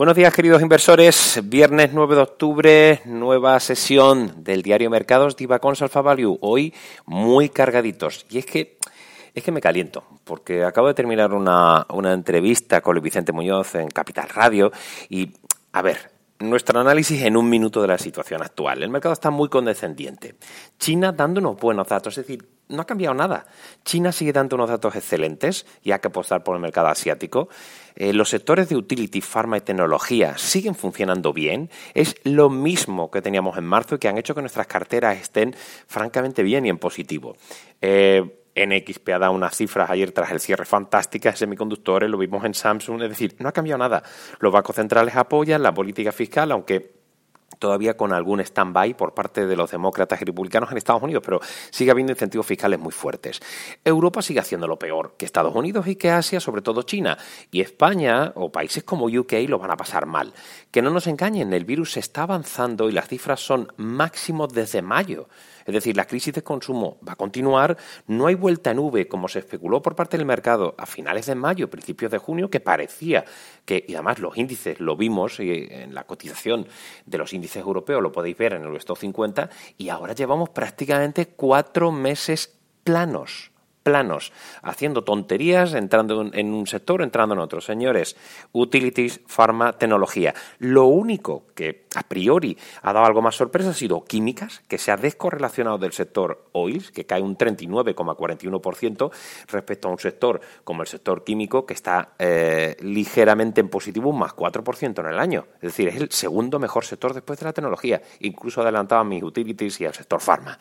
Buenos días, queridos inversores. Viernes 9 de octubre, nueva sesión del diario Mercados Divacons Alpha Value. Hoy muy cargaditos. Y es que es que me caliento, porque acabo de terminar una, una entrevista con Luis Vicente Muñoz en Capital Radio y, a ver, nuestro análisis en un minuto de la situación actual. El mercado está muy condescendiente. China dando unos buenos datos, es decir, no ha cambiado nada. China sigue dando unos datos excelentes y hay que apostar por el mercado asiático. Eh, los sectores de utility, farma y tecnología siguen funcionando bien. Es lo mismo que teníamos en marzo y que han hecho que nuestras carteras estén francamente bien y en positivo. Eh, NXP ha dado unas cifras ayer tras el cierre fantásticas de semiconductores, lo vimos en Samsung, es decir, no ha cambiado nada. Los bancos centrales apoyan la política fiscal, aunque todavía con algún stand-by por parte de los demócratas y republicanos en Estados Unidos, pero sigue habiendo incentivos fiscales muy fuertes. Europa sigue haciendo lo peor que Estados Unidos y que Asia, sobre todo China. Y España o países como UK lo van a pasar mal. Que no nos engañen, el virus está avanzando y las cifras son máximos desde mayo. Es decir, la crisis de consumo va a continuar, no hay vuelta en V como se especuló por parte del mercado a finales de mayo, principios de junio, que parecía que, y además los índices lo vimos eh, en la cotización de los índices europeos, lo podéis ver en el Stock 50, y ahora llevamos prácticamente cuatro meses planos planos, haciendo tonterías, entrando en un sector, entrando en otro. Señores, utilities, pharma, tecnología. Lo único que a priori ha dado algo más sorpresa ha sido químicas, que se ha descorrelacionado del sector oils, que cae un 39,41% respecto a un sector como el sector químico, que está eh, ligeramente en positivo, un más 4% en el año. Es decir, es el segundo mejor sector después de la tecnología. Incluso adelantaba mis utilities y el sector pharma.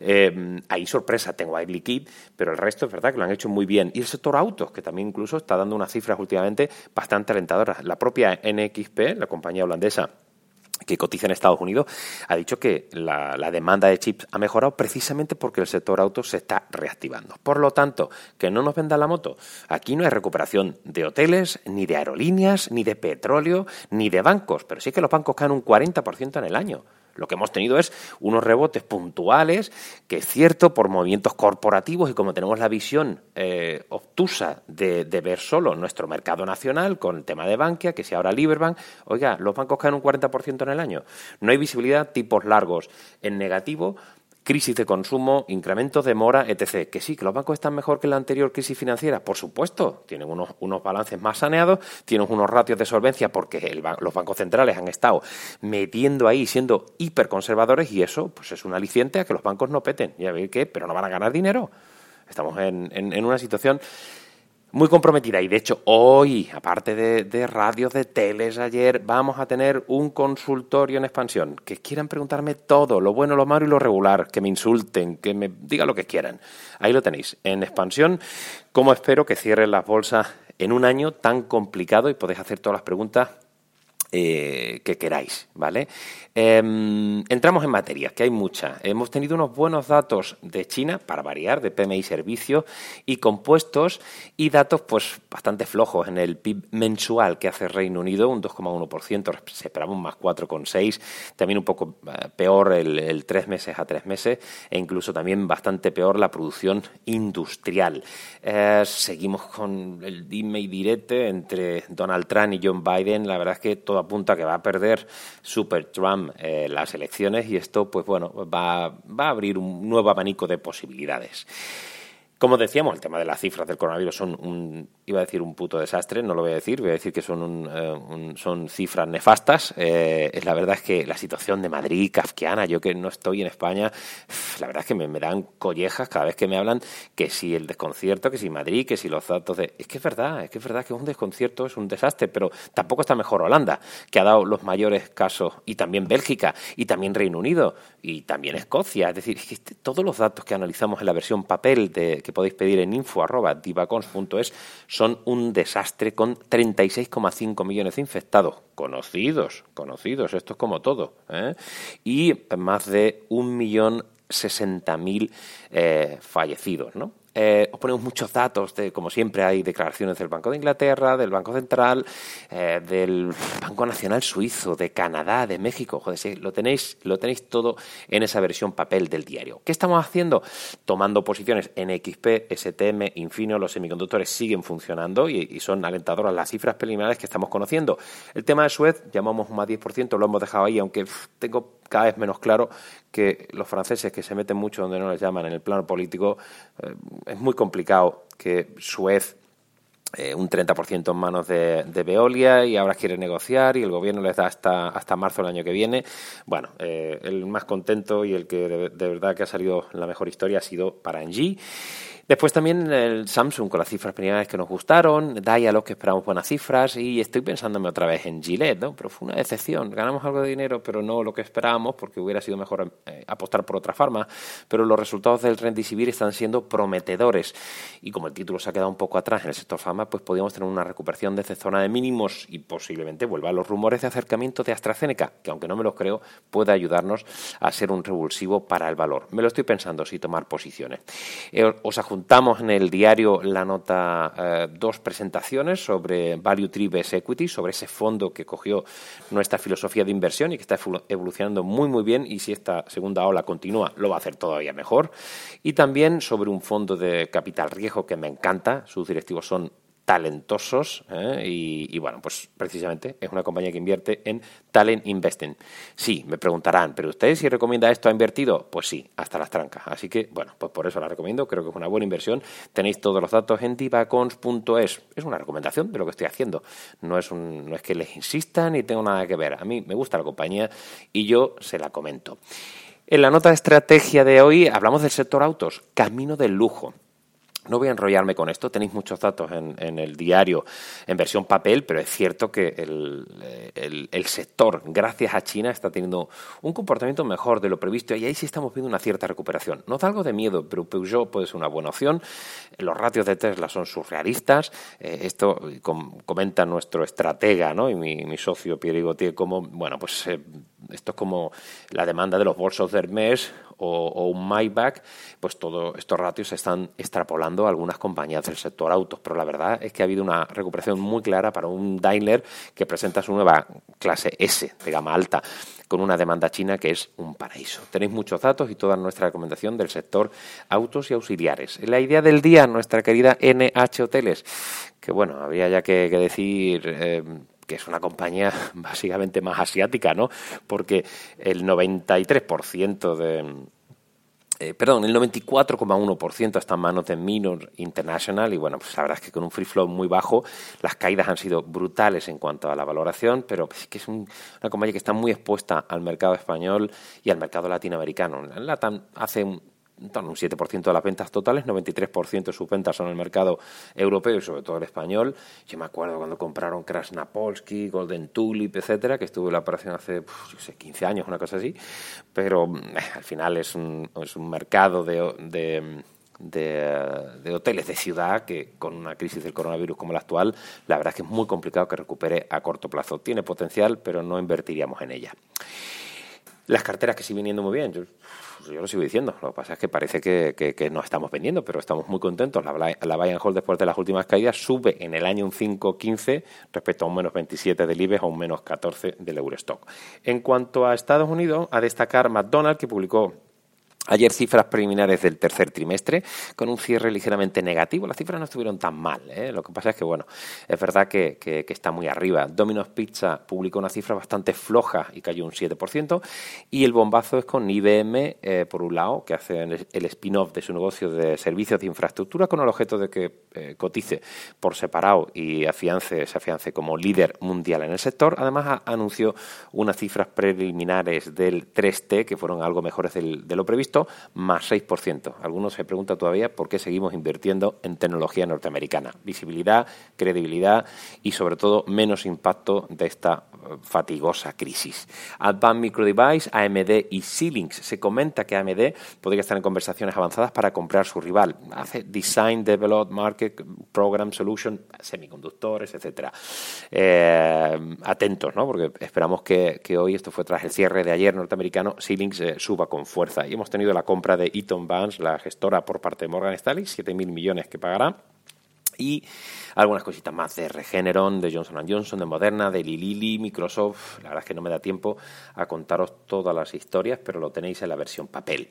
Eh, hay sorpresa, tengo Air Liquid, pero el resto es verdad que lo han hecho muy bien. Y el sector autos, que también incluso está dando unas cifras últimamente bastante alentadoras. La propia NXP, la compañía holandesa, que cotiza en Estados Unidos, ha dicho que la, la, demanda de chips ha mejorado precisamente porque el sector autos se está reactivando. Por lo tanto, que no nos venda la moto. Aquí no hay recuperación de hoteles, ni de aerolíneas, ni de petróleo, ni de bancos, pero sí que los bancos caen un 40% en el año. Lo que hemos tenido es unos rebotes puntuales, que es cierto, por movimientos corporativos y como tenemos la visión eh, obtusa de, ver solo nuestro mercado nacional con el tema de Bankia, que si ahora Liberbank, oiga, los bancos caen un 40% en el año. No hay visibilidad, tipos largos en negativo, crisis de consumo, incrementos de mora, etc. Que sí, que los bancos están mejor que la anterior crisis financiera, por supuesto, tienen unos, unos balances más saneados, tienen unos ratios de solvencia porque los bancos centrales han estado metiendo ahí, siendo hiperconservadores y eso pues es un aliciente a que los bancos no peten. Ya veis que, pero no van a ganar dinero. Estamos en, en una situación muy comprometida. Y de hecho, hoy, aparte de, radios, de teles, ayer, vamos a tener un consultorio en expansión. Que quieran preguntarme todo, lo bueno, lo malo y lo regular, que me insulten, que me digan lo que quieran. Ahí lo tenéis, en expansión. Como espero que cierren las bolsas en un año tan complicado y podéis hacer todas las preguntas eh, que queráis, ¿vale? Em, entramos en materia, que hay mucha. Hemos tenido unos buenos datos de China, para variar, de PMI servicios y compuestos, y datos pues bastante flojos en el PIB mensual que hace Reino Unido, un 2,1%, se esperaba más 4,6%, también un poco eh, peor el, el tres meses a tres meses, e incluso también bastante peor la producción industrial. Eh, seguimos con el dime y direte entre Donald Trump y John Biden, la verdad es que todo apunta que va a perder Super Trump eh, las elecciones y esto, pues bueno, va, va a abrir un nuevo abanico de posibilidades. Como decíamos, el tema de las cifras del coronavirus son un, iba a decir un puto desastre, no lo voy a decir, voy a decir que son, un, eh, son cifras nefastas. Eh, la verdad es que la situación de Madrid, kafkiana, yo que no estoy en España, la verdad es que me, dan collejas cada vez que me hablan que si el desconcierto, que si Madrid, que si los datos de... Es que es verdad, es que es verdad que un desconcierto, es un desastre, pero tampoco está mejor Holanda, que ha dado los mayores casos, y también Bélgica, y también Reino Unido, y también Escocia. Es decir, es que este, todos los datos que analizamos en la versión papel de podéis pedir en info.divacons.es son un desastre con 36,5 millones de infectados, conocidos, conocidos, esto es como todo, ¿eh? y más de un millón sesenta mil eh, fallecidos, ¿no? Eh, os ponemos muchos datos, de, como siempre hay declaraciones del Banco de Inglaterra, del Banco Central, eh, del Banco Nacional Suizo, de Canadá, de México. Joder, sí, lo tenéis, lo tenéis todo en esa versión papel del diario. ¿Qué estamos haciendo? Tomando posiciones en XP, STM, Infino, los semiconductores siguen funcionando y, son alentadoras las cifras preliminares que estamos conociendo. El tema de Suez, llamamos un más 10%, lo hemos dejado ahí, aunque tengo cada vez menos claro que los franceses que se meten mucho donde no les llaman en el plano político, eh, es muy complicado que Suez eh, un 30% en manos de, de, Veolia y ahora quiere negociar y el gobierno les da hasta, hasta marzo del año que viene. Bueno, eh, el más contento y el que de, verdad que ha salido la mejor historia ha sido para Engie. Después también el Samsung con las cifras primeras que nos gustaron, Dialog que esperamos buenas cifras y estoy pensándome otra vez en Gillette, ¿no? pero fue una decepción. Ganamos algo de dinero, pero no lo que esperábamos porque hubiera sido mejor eh, apostar por otra farma, pero los resultados del Rendisivir están siendo prometedores y como el título se ha quedado un poco atrás en el sector farma, pues podríamos tener una recuperación desde zona de mínimos y posiblemente vuelva a los rumores de acercamiento de AstraZeneca, que aunque no me los creo, puede ayudarnos a ser un revulsivo para el valor. Me lo estoy pensando si tomar posiciones. Eh, os juntamos en el diario la nota eh, dos presentaciones sobre Value Tribes Equity, sobre ese fondo que cogió nuestra filosofía de inversión y que está evolucionando muy muy bien y si esta segunda ola continúa lo va a hacer todavía mejor. Y también sobre un fondo de capital riesgo que me encanta, sus directivos son talentosos ¿eh? y, y, bueno, pues precisamente es una compañía que invierte en Talent Investing. Sí, me preguntarán, ¿pero usted si recomienda esto ha invertido? Pues sí, hasta las trancas. Así que, bueno, pues por eso la recomiendo, creo que es una buena inversión. Tenéis todos los datos en divacons.es. Es una recomendación de lo que estoy haciendo. No es, un, no es que les insista ni tengo nada que ver. A mí me gusta la compañía y yo se la comento. En la nota de estrategia de hoy hablamos del sector autos, camino del lujo. No voy a enrollarme con esto, tenéis muchos datos en, el diario en versión papel, pero es cierto que el, sector, gracias a China, está teniendo un comportamiento mejor de lo previsto y ahí sí estamos viendo una cierta recuperación. Nos da algo de miedo, pero Peugeot puede ser una buena opción. Los ratios de Tesla son surrealistas. Eh, esto com comenta nuestro estratega ¿no? y mi, socio Pierre Gauthier como, bueno, pues eh, esto es como la demanda de los bolsos de Hermes o, un Maybach, pues todos estos ratios se están extrapolando a algunas compañías del sector autos, pero la verdad es que ha habido una recuperación muy clara para un Daimler que presenta su nueva clase S de gama alta con una demanda china que es un paraíso. Tenéis muchos datos y toda nuestra recomendación del sector autos y auxiliares. La idea del día, nuestra querida NH Hoteles, que bueno, habría ya que, que decir eh, que es una compañía básicamente más asiática, ¿no? Porque el 93% de eh, perdón, el 94,1% está en manos de Minor International y bueno, pues la verdad es que con un free flow muy bajo las caídas han sido brutales en cuanto a la valoración, pero es que es un, una compañía que está muy expuesta al mercado español y al mercado latinoamericano. LATAM hace un, un 7% de las ventas totales, 93% de sus ventas son en el mercado europeo y sobre todo el español. Yo me acuerdo cuando compraron Krasnapolski, Golden Tulip, etcétera, que estuvo en la operación hace yo sé, 15 años, una cosa así, pero eh, al final es un, es un mercado de, de de, hoteles de ciudad que con una crisis del coronavirus como la actual, la verdad es que es muy complicado que recupere a corto plazo. Tiene potencial, pero no invertiríamos en ella. Las carteras que siguen viniendo muy bien, yo, lo sigo diciendo, lo que pasa es que parece que, no estamos vendiendo, pero estamos muy contentos. La, la Buy and Hold después de las últimas caídas sube en el año un 5,15 respecto a un menos 27 del IBEX o un menos 14 del Eurostock. En cuanto a Estados Unidos, a destacar McDonald's, que publicó Ayer cifras preliminares del tercer trimestre con un cierre ligeramente negativo. Las cifras no estuvieron tan mal. ¿eh? Lo que pasa es que, bueno, es verdad que, está muy arriba. Domino's Pizza publicó una cifra bastante floja y cayó un 7%. Y el bombazo es con IBM, eh, por un lado, que hace el, spin-off de su negocio de servicios de infraestructura con el objeto de que eh, cotice por separado y afiance, se afiance como líder mundial en el sector. Además, anunció unas cifras preliminares del 3T que fueron algo mejores de lo previsto más 6%. Algunos se preguntan todavía por qué seguimos invirtiendo en tecnología norteamericana. Visibilidad, credibilidad y sobre todo menos impacto de esta eh, fatigosa crisis. Advanced Micro Device, AMD y Xilinx. Se comenta que AMD podría estar en conversaciones avanzadas para comprar su rival. Hace Design, Develop, Market, Program, Solution, semiconductores, etcétera. Eh, atentos, ¿no? Porque esperamos que, hoy, esto fue tras el cierre de ayer norteamericano, Xilinx eh, suba con fuerza. Y hemos tenido la compra de Eaton Vance, la gestora por parte de Morgan Stanley, 7.000 millones que pagará. Y algunas cositas más de Regeneron, de Johnson Johnson, de Moderna, de Lilili, Microsoft. La verdad es que no me da tiempo a contaros todas las historias, pero lo tenéis en la versión papel.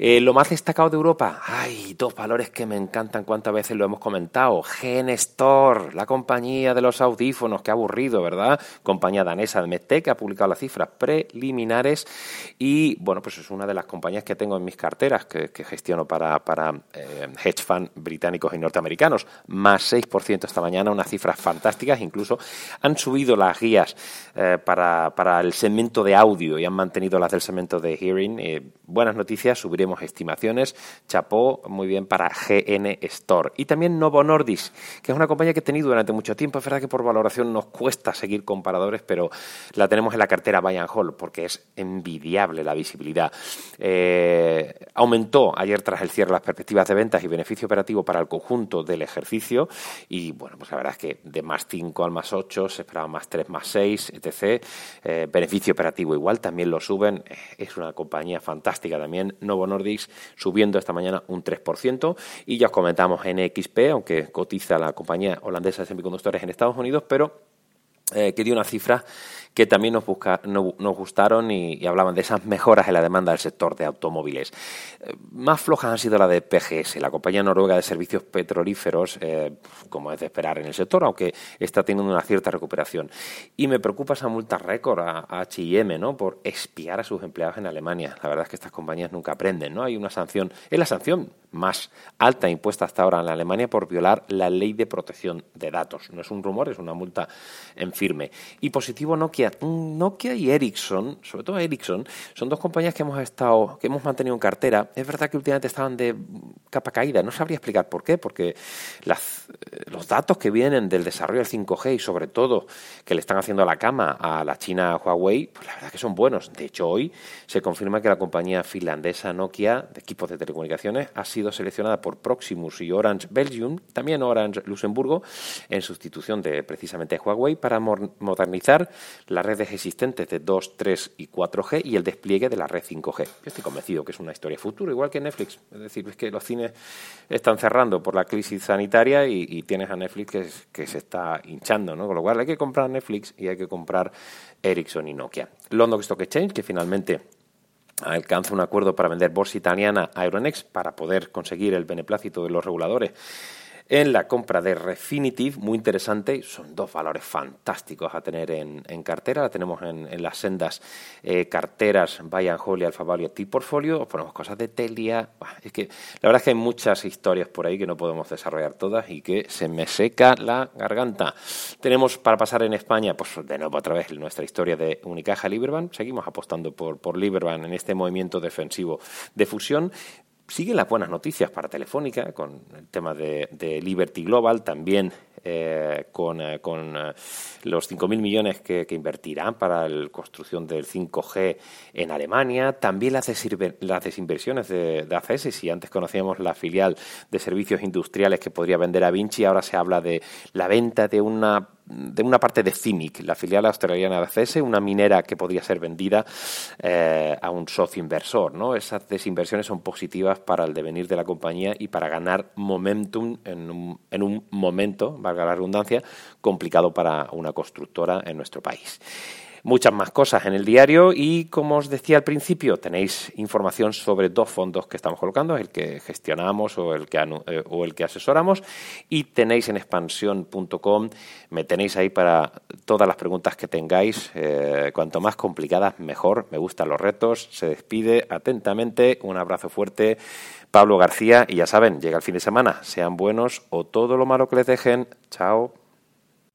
Eh, lo más destacado de Europa, hay dos valores que me encantan, cuántas veces lo hemos comentado. Genestor, la compañía de los audífonos, qué aburrido, ¿verdad? Compañía danesa de Medtech que ha publicado las cifras preliminares y, bueno, pues es una de las compañías que tengo en mis carteras que, gestiono para, para eh, hedge fund británicos y norteamericanos. Más 6% esta mañana, unas cifras fantásticas, incluso han subido las guías eh, para, para, el segmento de audio y han mantenido las del segmento de hearing. buenas noticias, subiremos estimaciones. Chapó muy bien para GN Store. Y también Novo Nordisk, que es una compañía que he tenido durante mucho tiempo. Es verdad que por valoración nos cuesta seguir comparadores, pero la tenemos en la cartera and Hold porque es envidiable la visibilidad. Eh, aumentó ayer tras el cierre las perspectivas de ventas y beneficio operativo para el conjunto del ejercicio. Y bueno, pues la verdad es que de más 5 al más 8 se esperaba más 3, más 6, etc. Eh, beneficio operativo igual, también lo suben. Eh, es una compañía fantástica también. Novo Nordisk subiendo esta mañana un 3%. Y ya os comentamos NXP, aunque cotiza la compañía holandesa de semiconductores en Estados Unidos, pero eh, que dio una cifra que también nos, nos gustaron y, hablaban de esas mejoras en la demanda del sector de automóviles. Eh, más flojas han sido la de PGS, la compañía noruega de servicios petrolíferos, eh, como es de esperar en el sector, aunque está teniendo una cierta recuperación. Y me preocupa esa multa récord a, H&M, ¿no? Por espiar a sus empleados en Alemania. La verdad es que estas compañías nunca aprenden, ¿no? Hay una sanción, es la sanción más alta impuesta hasta ahora en Alemania por violar la ley de protección de datos. No es un rumor, es una multa en firme. Y positivo Nokia y Ericsson, sobre todo Ericsson, son dos compañías que hemos estado, que hemos mantenido en cartera. Es verdad que últimamente estaban de capa caída. No sabría explicar por qué, porque eh, los datos que vienen del desarrollo del 5G y sobre todo que le están haciendo a la cama a la China Huawei, pues la verdad que son buenos. De hecho, hoy se confirma que la compañía finlandesa Nokia de equipos de telecomunicaciones ha sido seleccionada por Proximus y Orange Belgium, también Orange Luxemburgo, en sustitución de precisamente Huawei para modernizar la las redes existentes de 2, 3 y 4G y el despliegue de la red 5G. Yo estoy convencido que es una historia futura, igual que Netflix. Es decir, es que los cines están cerrando por la crisis sanitaria y, tienes a Netflix que, se está hinchando, ¿no? Con lo cual hay que comprar Netflix y hay que comprar Ericsson y Nokia. London Stock Exchange, que finalmente alcanza un acuerdo para vender bolsa italiana a Euronext para poder conseguir el beneplácito de los reguladores en la compra de Refinitiv, muy interesante, son dos valores fantásticos a tener en, cartera, la tenemos en, las sendas eh, carteras Bayern Hall y Alfa Value T-Portfolio, ponemos cosas de Telia, es que la verdad es que hay muchas historias por ahí que no podemos desarrollar todas y que se me seca la garganta. Tenemos para pasar en España, pues de nuevo otra vez nuestra historia de Unicaja Liberbank, seguimos apostando por, por Liberbank en este movimiento defensivo de fusión, siguen las buenas noticias para Telefónica con el tema de, Liberty Global, también eh, con, eh, con eh, los 5.000 millones que, invertirán para la construcción del 5G en Alemania, también las, las desinversiones de, de, ACS, si antes conocíamos la filial de servicios industriales que podría vender a Vinci, ahora se habla de la venta de una de una parte de CIMIC, la filial australiana de ACS, una minera que podría ser vendida eh, a un socio inversor. ¿no? Esas desinversiones son positivas para el devenir de la compañía y para ganar momentum en un, en un momento, valga la redundancia, complicado para una constructora en nuestro país muchas más cosas en el diario y como os decía al principio tenéis información sobre dos fondos que estamos colocando, el que gestionamos o el que, eh, o el que asesoramos y tenéis en expansión.com, me tenéis ahí para todas las preguntas que tengáis, eh, cuanto más complicadas mejor, me gustan los retos, se despide atentamente, un abrazo fuerte. Pablo García, y ya saben, llega el fin de semana, sean buenos o todo lo malo que les dejen. Chao.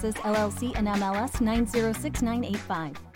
Services LLC and MLS 906985.